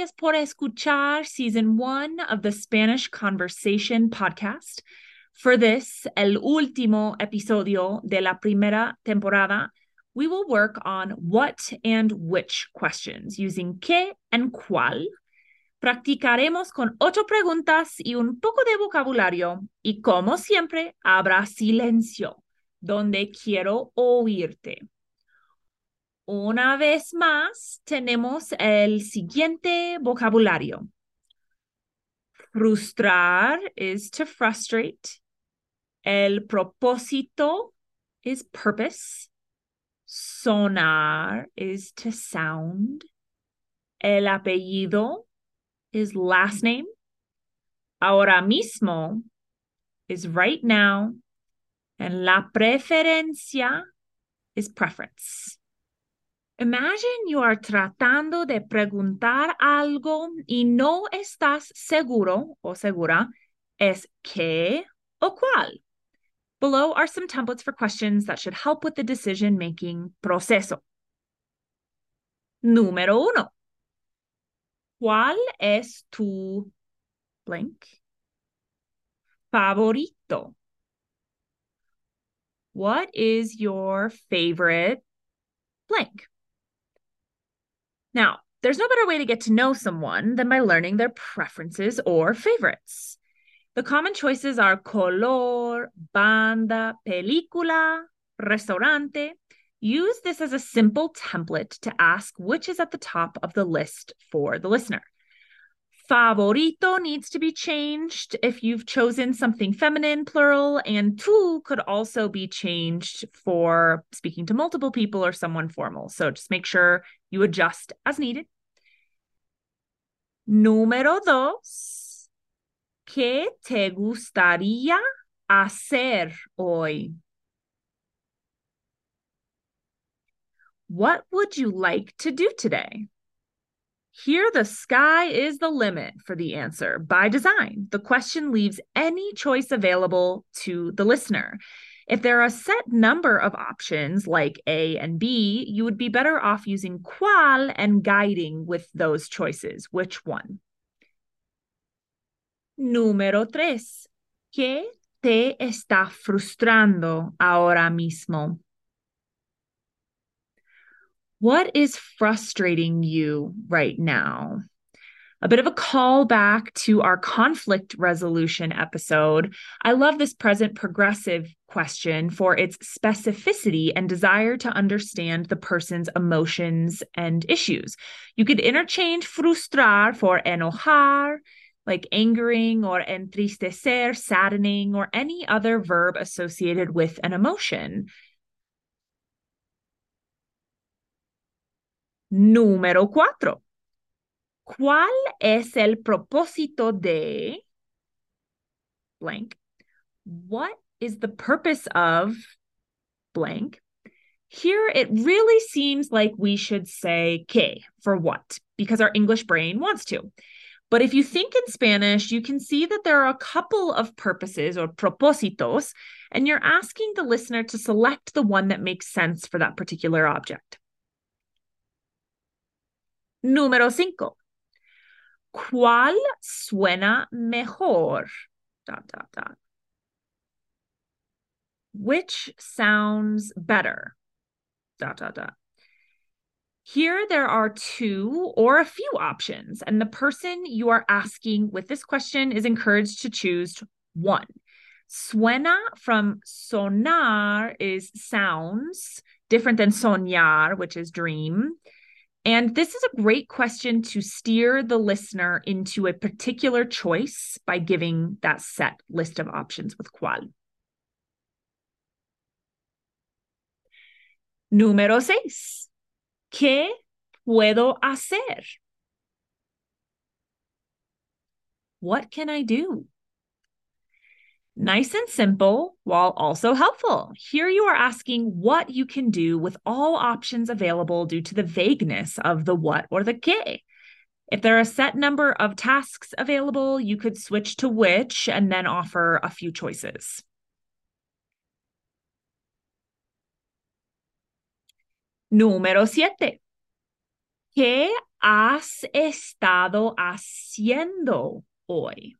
Gracias por escuchar season one of the Spanish Conversation podcast. For this, el último episodio de la primera temporada, we will work on what and which questions using qué and cuál. Practicaremos con ocho preguntas y un poco de vocabulario. Y como siempre, habrá silencio, donde quiero oírte. Una vez más, tenemos el siguiente vocabulario. Frustrar is to frustrate. El propósito is purpose. Sonar is to sound. El apellido is last name. Ahora mismo is right now. And la preferencia is preference. Imagine you are tratando de preguntar algo y no estás seguro o segura es qué o cuál. Below are some templates for questions that should help with the decision making proceso. Número uno. ¿Cuál es tu blank favorito? What is your favorite blank? Now, there's no better way to get to know someone than by learning their preferences or favorites. The common choices are color, banda, película, restaurante. Use this as a simple template to ask which is at the top of the list for the listener. Favorito needs to be changed if you've chosen something feminine, plural, and tu could also be changed for speaking to multiple people or someone formal. So just make sure you adjust as needed. Número dos. ¿Qué te gustaría hacer hoy? What would you like to do today? Here, the sky is the limit for the answer. By design, the question leaves any choice available to the listener. If there are a set number of options like A and B, you would be better off using cuál and guiding with those choices. Which one? Número tres. ¿Qué te está frustrando ahora mismo? What is frustrating you right now? A bit of a callback to our conflict resolution episode. I love this present progressive question for its specificity and desire to understand the person's emotions and issues. You could interchange frustrar for enojar, like angering or entristecer, saddening, or any other verb associated with an emotion. Número cuatro. ¿Cuál es el propósito de blank? What is the purpose of blank? Here, it really seems like we should say que for what, because our English brain wants to. But if you think in Spanish, you can see that there are a couple of purposes or propósitos, and you're asking the listener to select the one that makes sense for that particular object. Número cinco. ¿Cuál suena mejor? Dot, dot, dot. Which sounds better? Dot, dot, dot. Here, there are two or a few options, and the person you are asking with this question is encouraged to choose one. Suena from sonar is sounds, different than soñar, which is dream. And this is a great question to steer the listener into a particular choice by giving that set list of options with cuál. Número seis. ¿Qué puedo hacer? What can I do? Nice and simple while also helpful. Here you are asking what you can do with all options available due to the vagueness of the what or the qué. If there are a set number of tasks available, you could switch to which and then offer a few choices. Número siete. ¿Qué has estado haciendo hoy?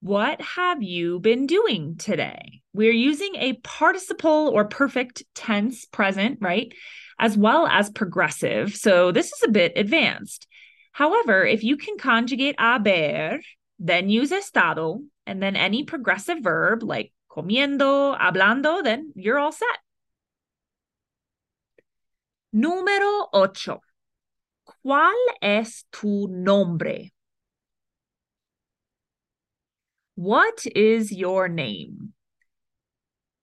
What have you been doing today? We're using a participle or perfect tense present, right? As well as progressive. So this is a bit advanced. However, if you can conjugate haber, then use estado, and then any progressive verb like comiendo, hablando, then you're all set. Número ocho. ¿Cuál es tu nombre? What is your name?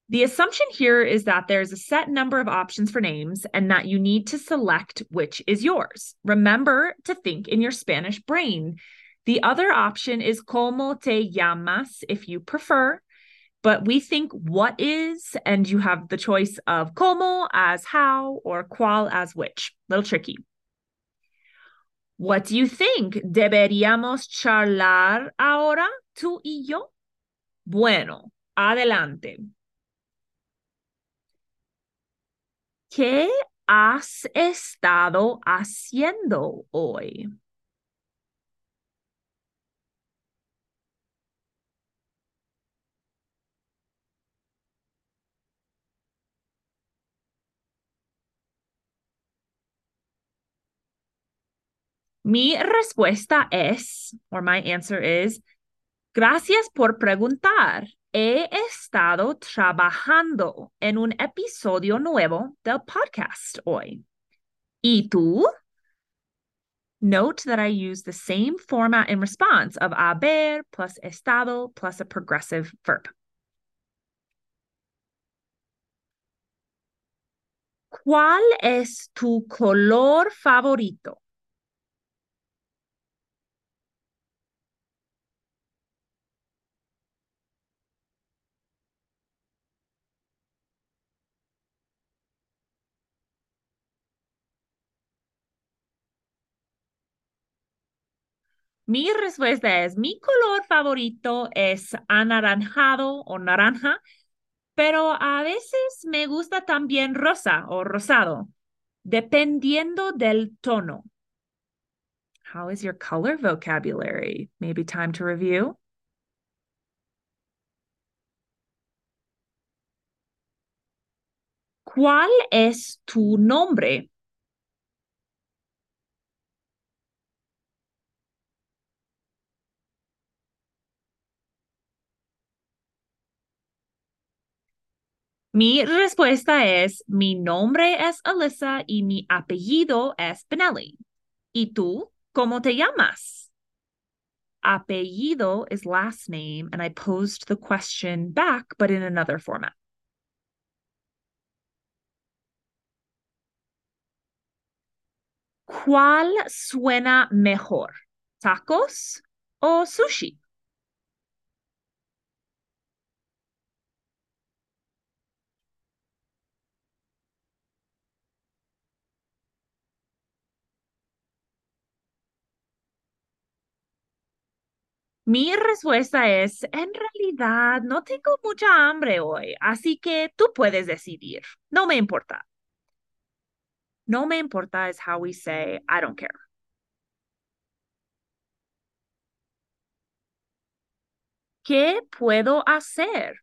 The assumption here is that there's a set number of options for names and that you need to select which is yours. Remember to think in your Spanish brain. The other option is como te llamas if you prefer, but we think what is, and you have the choice of como as how or cual as which. Little tricky. What do you think? ¿Deberíamos charlar ahora, tú y yo? Bueno, adelante. ¿Qué has estado haciendo hoy? Mi respuesta es, or my answer is, gracias por preguntar. He estado trabajando en un episodio nuevo del podcast hoy. ¿Y tú? Note that I use the same format in response of haber plus estado plus a progressive verb. ¿Cuál es tu color favorito? Mi respuesta es, mi color favorito es anaranjado o naranja, pero a veces me gusta también rosa o rosado, dependiendo del tono. How is your color vocabulary? Maybe time to review. ¿Cuál es tu nombre? Mi respuesta es, mi nombre es Alyssa y mi apellido es Benelli. ¿Y tú? ¿Cómo te llamas? Apellido is last name, and I posed the question back, but in another format. ¿Cuál suena mejor? ¿Tacos o sushi? Mi respuesta es, en realidad no tengo mucha hambre hoy, así que tú puedes decidir. No me importa. No me importa is how we say, I don't care. ¿Qué puedo hacer?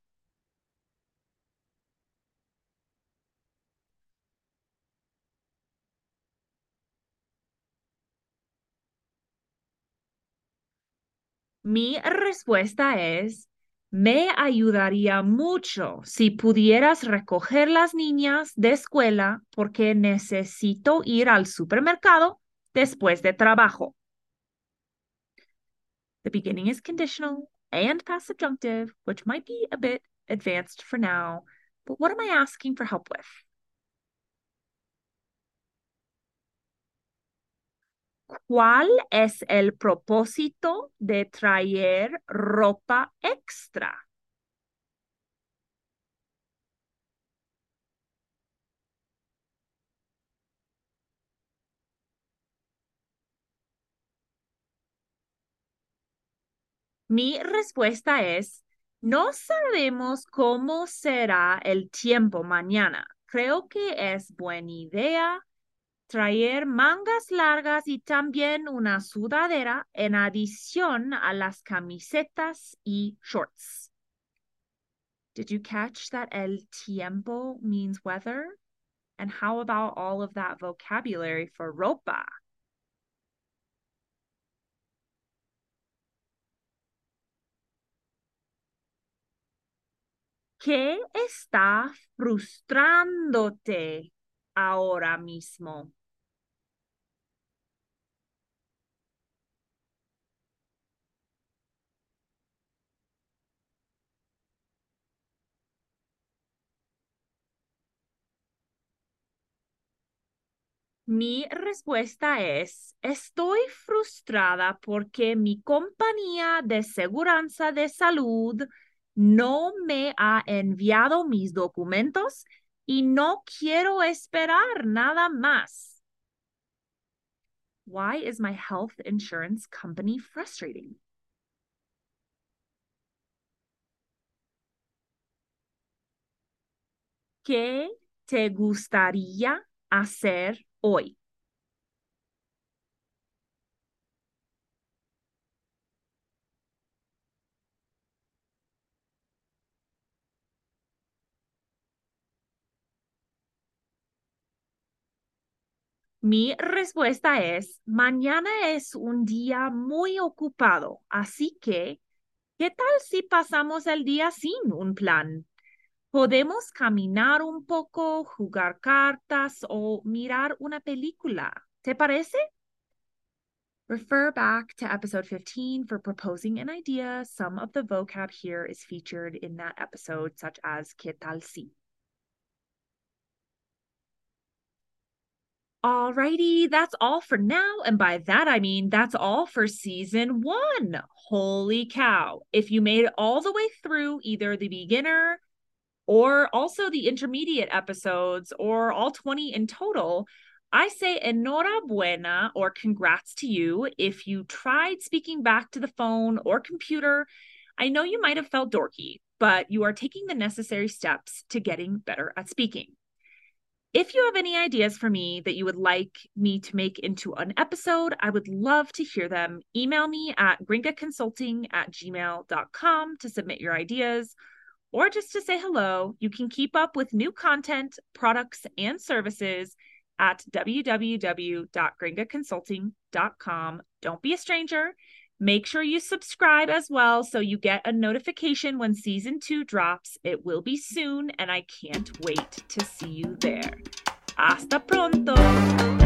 Mi respuesta es, me ayudaría mucho si pudieras recoger las niñas de escuela porque necesito ir al supermercado después de trabajo. The beginning is conditional and past subjunctive, which might be a bit advanced for now, but what am I asking for help with? ¿Cuál es el propósito de traer ropa extra? Mi respuesta es, no sabemos cómo será el tiempo mañana. Creo que es buena idea traer mangas largas y también una sudadera en adición a las camisetas y shorts. Did you catch that el tiempo means weather? And how about all of that vocabulary for ropa? ¿Qué está frustrándote ahora mismo? Mi respuesta es, estoy frustrada porque mi compañía de seguridad de salud no me ha enviado mis documentos y no quiero esperar nada más. Why is my health insurance company frustrating? ¿Qué te gustaría hacer hoy? Mi respuesta es, mañana es un día muy ocupado, así que, ¿qué tal si pasamos el día sin un plan? Podemos caminar un poco, jugar cartas o mirar una película. ¿Te parece? Refer back to episode 15 for proposing an idea. Some of the vocab here is featured in that episode, such as ¿Qué tal si? Alrighty, that's all for now. And by that, I mean that's all for season one. Holy cow. If you made it all the way through either the beginner or also the intermediate episodes or all 20 in total, I say enhorabuena or congrats to you if you tried speaking back to the phone or computer. I know you might have felt dorky, but you are taking the necessary steps to getting better at speaking. If you have any ideas for me that you would like me to make into an episode, I would love to hear them. Email me at gringaconsulting at gmail.com to submit your ideas or just to say hello. You can keep up with new content, products, and services at www.gringaconsulting.com. Don't be a stranger. Make sure you subscribe as well so you get a notification when season two drops. It will be soon, and I can't wait to see you there. Hasta pronto!